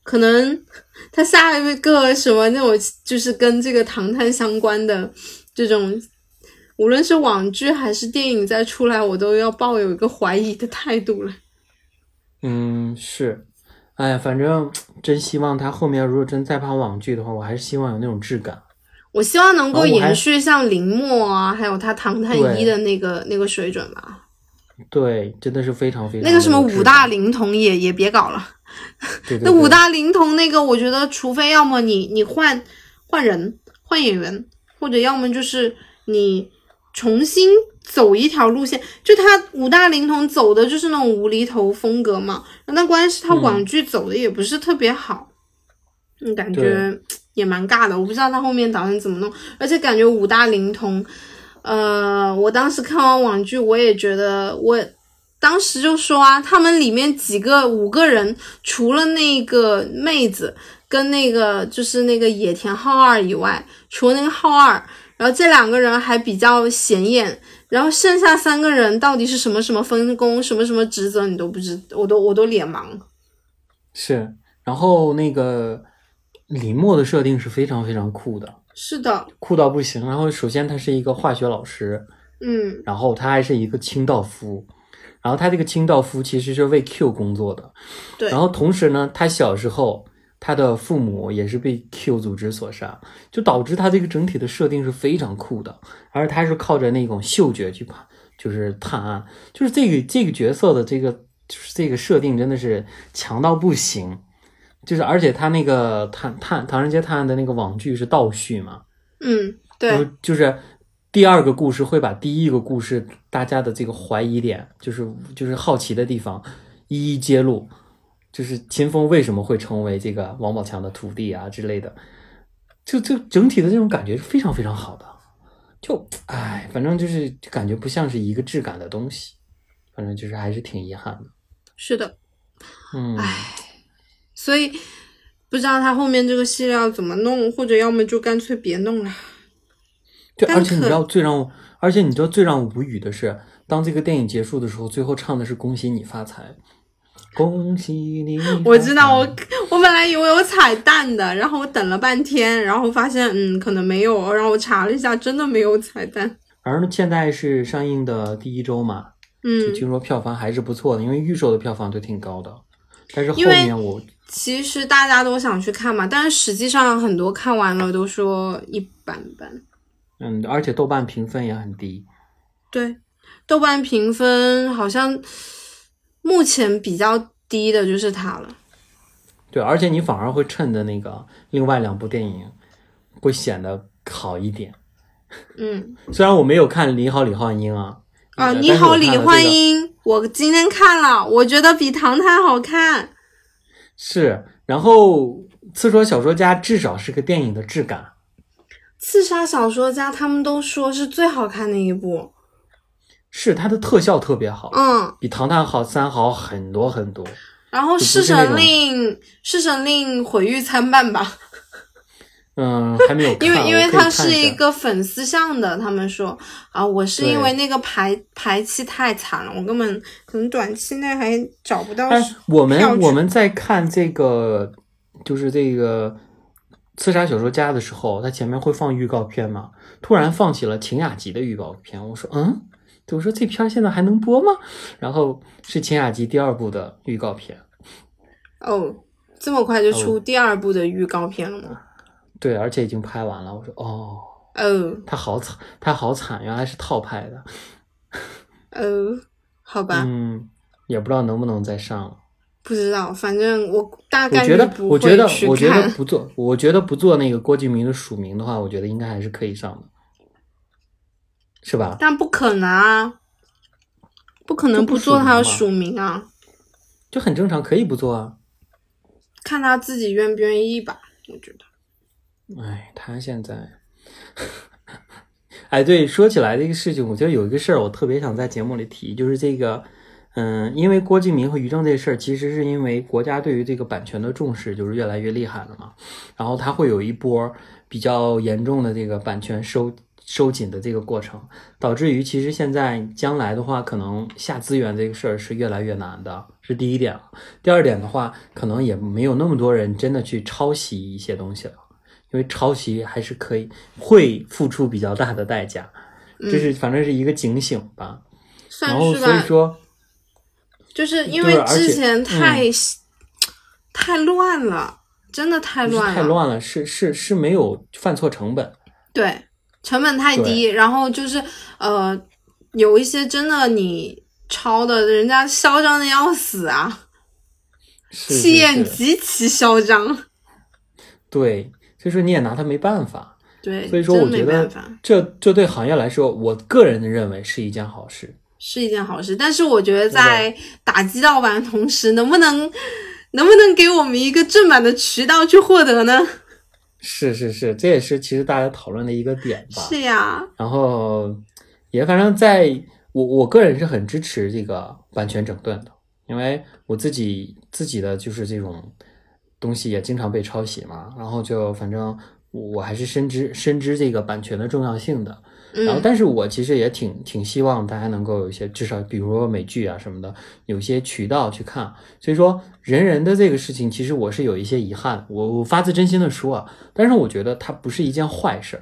可能他下一个什么那种，就是跟这个唐探相关的这种，无论是网剧还是电影再出来，我都要抱有一个怀疑的态度了。嗯，是，哎呀，反正真希望他后面如果真再拍网剧的话，我还是希望有那种质感。我希望能够延续像林默啊，还有他唐探一的那个那个水准吧。对，真的是非常非常。那个什么五大灵童也也别搞了。那五大灵童那个，我觉得除非要么你你换换人换演员，或者要么就是你重新走一条路线。就他五大灵童走的就是那种无厘头风格嘛，那关键是他网剧走的也不是特别好，嗯，感觉也蛮尬的。我不知道他后面打算怎么弄，而且感觉五大灵童。呃，我当时看完网剧，我也觉得，我当时就说啊，他们里面几个五个人，除了那个妹子跟那个就是那个野田浩二以外，除了那个浩二，然后这两个人还比较显眼，然后剩下三个人到底是什么什么分工，什么什么职责，你都不知，我都我都脸盲。是，然后那个李默的设定是非常非常酷的。是的，酷到不行。然后首先他是一个化学老师，嗯，然后他还是一个清道夫，然后他这个清道夫其实是为 Q 工作的，对。然后同时呢，他小时候他的父母也是被 Q 组织所杀，就导致他这个整体的设定是非常酷的。而他是靠着那种嗅觉去判，就是探案，就是这个这个角色的这个就是这个设定真的是强到不行。就是，而且他那个探探唐人街探案的那个网剧是倒叙嘛，嗯，对，就是第二个故事会把第一个故事大家的这个怀疑点，就是就是好奇的地方一一揭露，就是秦风为什么会成为这个王宝强的徒弟啊之类的，就就整体的这种感觉是非常非常好的，就哎，反正就是感觉不像是一个质感的东西，反正就是还是挺遗憾的。是的，嗯，哎。所以不知道他后面这个戏要怎么弄，或者要么就干脆别弄了。对，而且你知道最让我，而且你知道最让我无语的是，当这个电影结束的时候，最后唱的是“恭喜你发财”，恭喜你。我知道，我 我本来以为有彩蛋的，然后我等了半天，然后发现嗯可能没有，然后我查了一下，真的没有彩蛋。反正现在是上映的第一周嘛，嗯，听说票房还是不错的，因为预售的票房都挺高的，但是后面我。其实大家都想去看嘛，但是实际上很多看完了都说一般般。嗯，而且豆瓣评分也很低。对，豆瓣评分好像目前比较低的就是它了。对，而且你反而会趁着那个另外两部电影会显得好一点。嗯，虽然我没有看《你好，李焕英》啊。啊，《你好，李焕英》，我今天看了，我觉得比《唐探》好看。是，然后《刺说小说家》至少是个电影的质感，《刺杀小说家》他们都说是最好看的一部，是它的特效特别好，嗯，比《唐探》好三好很多很多。然后《侍神令》《侍神令》毁誉参半吧。嗯，还没有 看。因为因为它是一个粉丝向的，他们说啊，我是因为那个排排期太惨了，我根本可能短期内还找不到。我们我们在看这个就是这个《刺杀小说家》的时候，他前面会放预告片嘛？突然放起了秦雅集的预告片，我说嗯，我说这片现在还能播吗？然后是秦雅集第二部的预告片。哦，这么快就出第二部的预告片了吗？对，而且已经拍完了。我说哦，哦，他好惨，他好惨，原来是套拍的。哦，好吧。嗯，也不知道能不能再上。不知道，反正我大概我觉得，我觉得，我觉得不做，我觉得不做那个郭敬明的署名的话，我觉得应该还是可以上的，是吧？但不可能啊，不可能不做他的署名啊，就很正常，可以不做啊。看他自己愿不愿意吧，我觉得。哎，他现在，哎，对，说起来这个事情，我觉得有一个事儿，我特别想在节目里提，就是这个，嗯，因为郭敬明和于正这事儿，其实是因为国家对于这个版权的重视就是越来越厉害了嘛，然后他会有一波比较严重的这个版权收收紧的这个过程，导致于其实现在将来的话，可能下资源这个事儿是越来越难的，是第一点。第二点的话，可能也没有那么多人真的去抄袭一些东西了。因为抄袭还是可以，会付出比较大的代价，这是反正是一个警醒吧。然后所以说，就是因为之前太太乱了，真的太乱了，太乱了，是是是没有犯错成本，对，成本太低，然后就是呃，有一些真的你抄的，人家嚣张的要死啊，气焰极其嚣张，对。所以说你也拿他没办法，对，所以说我觉得这这对行业来说，我个人认为是一件好事，是一件好事。但是我觉得在打击盗版的同时，能不能能不能给我们一个正版的渠道去获得呢？是是是，这也是其实大家讨论的一个点吧。是呀。然后也反正在我我个人是很支持这个版权整顿的，因为我自己自己的就是这种东西也经常被抄袭嘛，然后就反正我还是深知深知这个版权的重要性的。然后，但是我其实也挺挺希望大家能够有一些，至少比如说美剧啊什么的，有些渠道去看。所以说，人人的这个事情，其实我是有一些遗憾。我我发自真心的说啊，但是我觉得它不是一件坏事，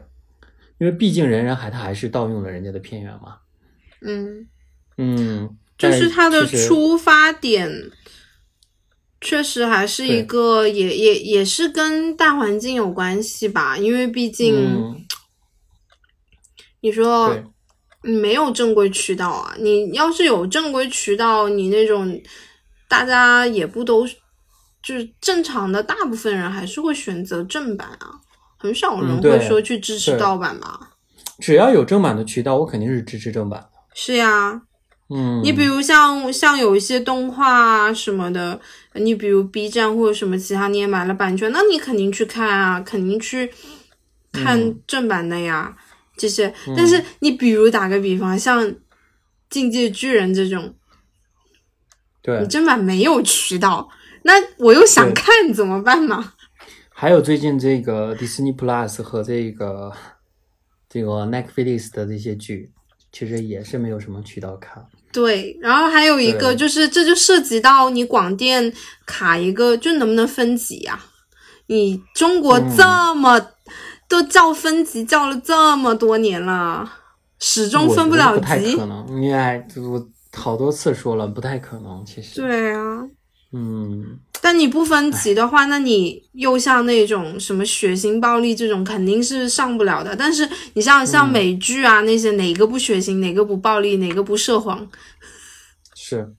因为毕竟人人还他还是盗用了人家的片源嘛。嗯嗯，就是它的出发点，确实还是一个，也也也是跟大环境有关系吧，因为毕竟。你说你没有正规渠道啊？你要是有正规渠道，你那种大家也不都就是正常的，大部分人还是会选择正版啊，很少人会说去支持盗版吧？只要有正版的渠道，我肯定是支持正版的。是呀，嗯，你比如像像有一些动画啊什么的，你比如 B 站或者什么其他，你也买了版权，那你肯定去看啊，肯定去看正版的呀。这些，但是你比如打个比方，像《境界巨人》这种，对你正版没有渠道，那我又想看怎么办呢？还有最近这个 Disney Plus 和这个这个 Netflix 的这些剧，其实也是没有什么渠道看。对，然后还有一个就是，这就涉及到你广电卡一个，就能不能分级呀？你中国这么。都叫分级叫了这么多年了，始终分不了级。不太可能，因为我好多次说了，不太可能。其实对啊，嗯。但你不分级的话，那你又像那种什么血腥暴力这种，肯定是上不了的。但是你像像美剧啊那些，哪个不血腥，哪个不暴力，哪个不涉黄？是。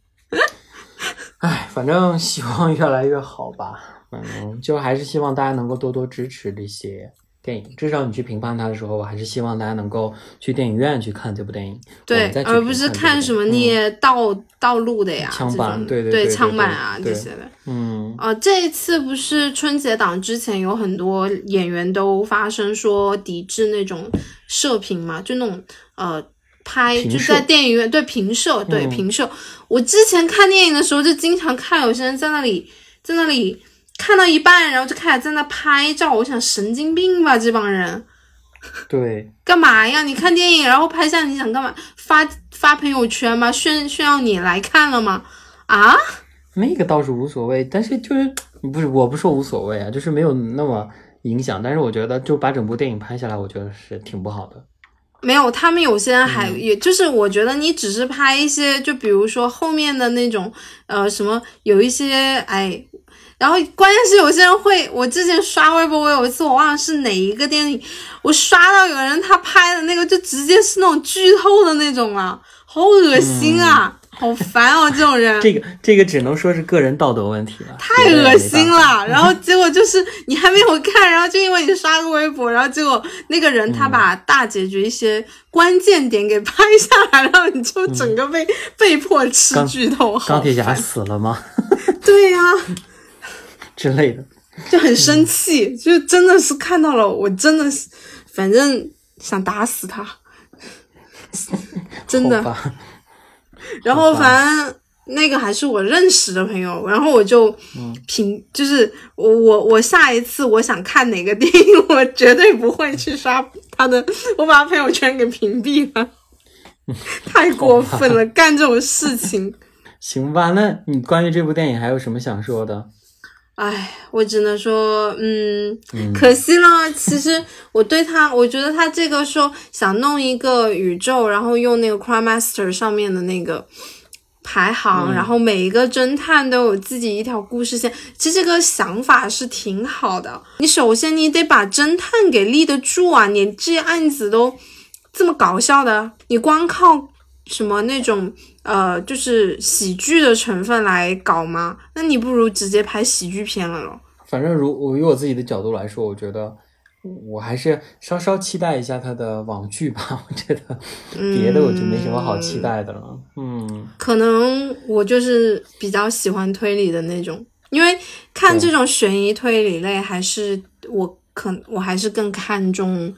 哎，反正希望越来越好吧。反正，就还是希望大家能够多多支持这些。电影至少你去评判它的时候，我还是希望大家能够去电影院去看这部电影，对，而不是看什么那些盗盗录的呀，枪版，对对对，枪版啊这些的。嗯，呃，这一次不是春节档之前有很多演员都发声说抵制那种射频嘛，就那种呃拍就在电影院对平射对平射。我之前看电影的时候就经常看有些人在那里在那里。看到一半，然后就开始在那拍照。我想神经病吧，这帮人。对。干嘛呀？你看电影，然后拍下你想干嘛？发发朋友圈吗？炫炫耀你来看了吗？啊？那个倒是无所谓，但是就是不是我不说无所谓啊，就是没有那么影响。但是我觉得就把整部电影拍下来，我觉得是挺不好的。没有，他们有些人还也就是我觉得你只是拍一些，就比如说后面的那种呃什么，有一些哎。然后关键是有些人会，我之前刷微博，我有一次我忘了是哪一个电影，我刷到有人他拍的那个就直接是那种剧透的那种啊，好恶心啊，好烦哦，这种人。这个这个只能说是个人道德问题了，太恶心了。然后结果就是你还没有看，然后就因为你刷个微博，然后结果那个人他把大结局一些关键点给拍下来，然后你就整个被被迫吃剧透。钢铁侠死了吗？对呀。之类的，就很生气，就真的是看到了，我真的是，反正想打死他，真的。然后反正那个还是我认识的朋友，然后我就屏，就是我我我下一次我想看哪个电影，我绝对不会去刷他的，我把朋友圈给屏蔽了，太过分了，干这种事情。行吧，那你关于这部电影还有什么想说的？唉，我只能说，嗯，可惜了。其实我对他，我觉得他这个说想弄一个宇宙，然后用那个 Crime Master 上面的那个排行，然后每一个侦探都有自己一条故事线。其实这个想法是挺好的。你首先你得把侦探给立得住啊！你这些案子都这么搞笑的，你光靠什么那种？呃，就是喜剧的成分来搞吗？那你不如直接拍喜剧片了咯。反正如我以我自己的角度来说，我觉得我还是稍稍期待一下他的网剧吧。我觉得别的我就没什么好期待的了。嗯，可能我就是比较喜欢推理的那种，因为看这种悬疑推理类，还是我可我还是更看重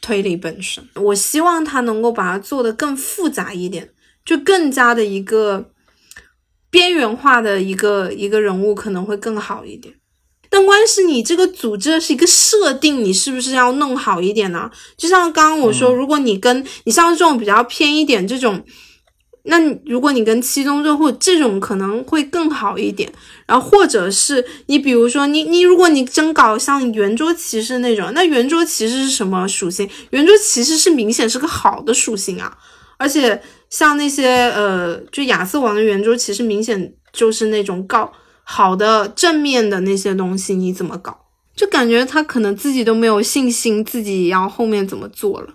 推理本身。我希望他能够把它做得更复杂一点，就更加的一个边缘化的一个一个人物可能会更好一点。但关键是你这个组织是一个设定，你是不是要弄好一点呢？就像刚刚我说，如果你跟你像这种比较偏一点这种。那如果你跟七宗罪或这种可能会更好一点，然后或者是你比如说你你如果你真搞像圆桌骑士那种，那圆桌骑士是什么属性？圆桌骑士是明显是个好的属性啊，而且像那些呃，就亚瑟王的圆桌骑士明显就是那种搞好的正面的那些东西，你怎么搞？就感觉他可能自己都没有信心，自己要后面怎么做了，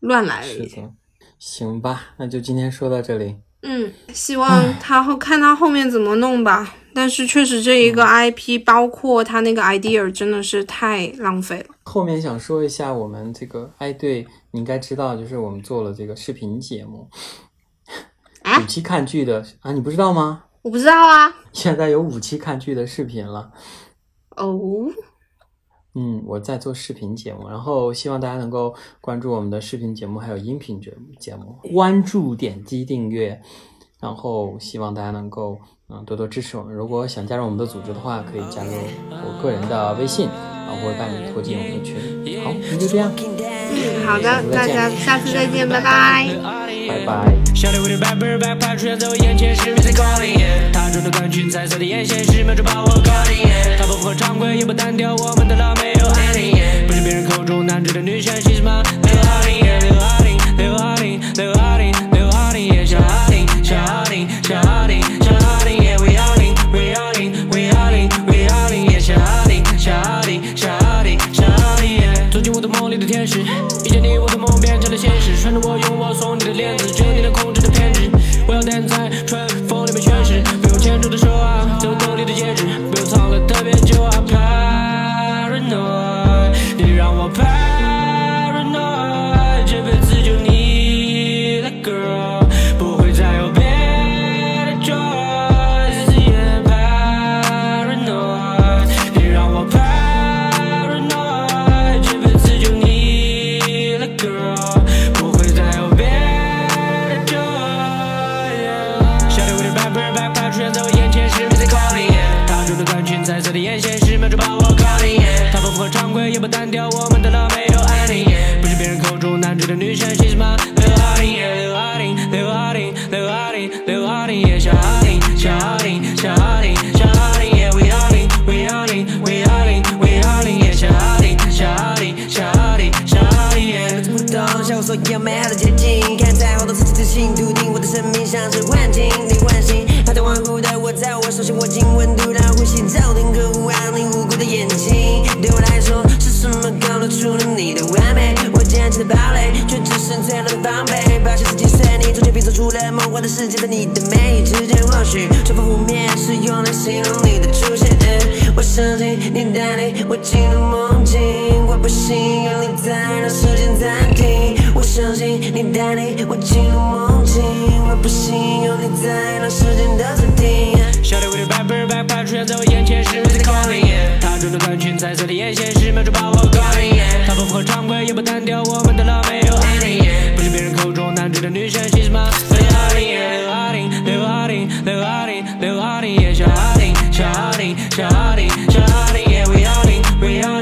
乱来了已经。行吧，那就今天说到这里。嗯，希望他后看他后面怎么弄吧。但是确实这一个 IP，包括他那个 idea，真的是太浪费了。后面想说一下，我们这个哎，对你应该知道，就是我们做了这个视频节目，五期看剧的啊，你不知道吗？我不知道啊。现在有五期看剧的视频了。哦。嗯，我在做视频节目，然后希望大家能够关注我们的视频节目，还有音频节目节目，关注、点击订阅，然后希望大家能够嗯多多支持我们。如果想加入我们的组织的话，可以加入我个人的微信，然后我会把你拖进我们的群。好，那就这样。嗯，好的，大家下次再见，拜拜。拜拜。小队伍的 rapper backpack 出现在我眼前是 music calling，他穿着短裙，彩色的眼线是瞄准把我搞定。他不符合常规，也不单调，我们的老没有安宁，不是别人口中难追的女神，是什么？刘浩林，的眼线是瞄准把我搞定。他不符合常规，也不单调，我们的老没有安宁，不是别人口中男主的女神，是什么？刘浩林，刘浩林，刘浩林，刘浩林，刘浩林，小哈林，小哈林，小哈林，小哈林，We are 林，We are 林，We are 林，We are 林，小哈林，小哈林，小哈林，小哈林。不懂，像我所有美好的世界在你的每一之间，或许这份湖面是用来形容你的出现。我相信你带领我进入梦境，我不信有你在让时间暂停。我相信你带领我进入梦境，我不信有你在让时间的暂停。Shawty with the bad boy backpack 出现在我眼前时，我在 calling。她穿着短裙，彩色的眼线，是秒钟把我搞定。她不符合常规，也不单调，我们的 love 没有 ending。不是别人口中难追的女神，谢谢吗？Shahari, Shahari, Shahari, Shahari, yeah, we outing, we outing.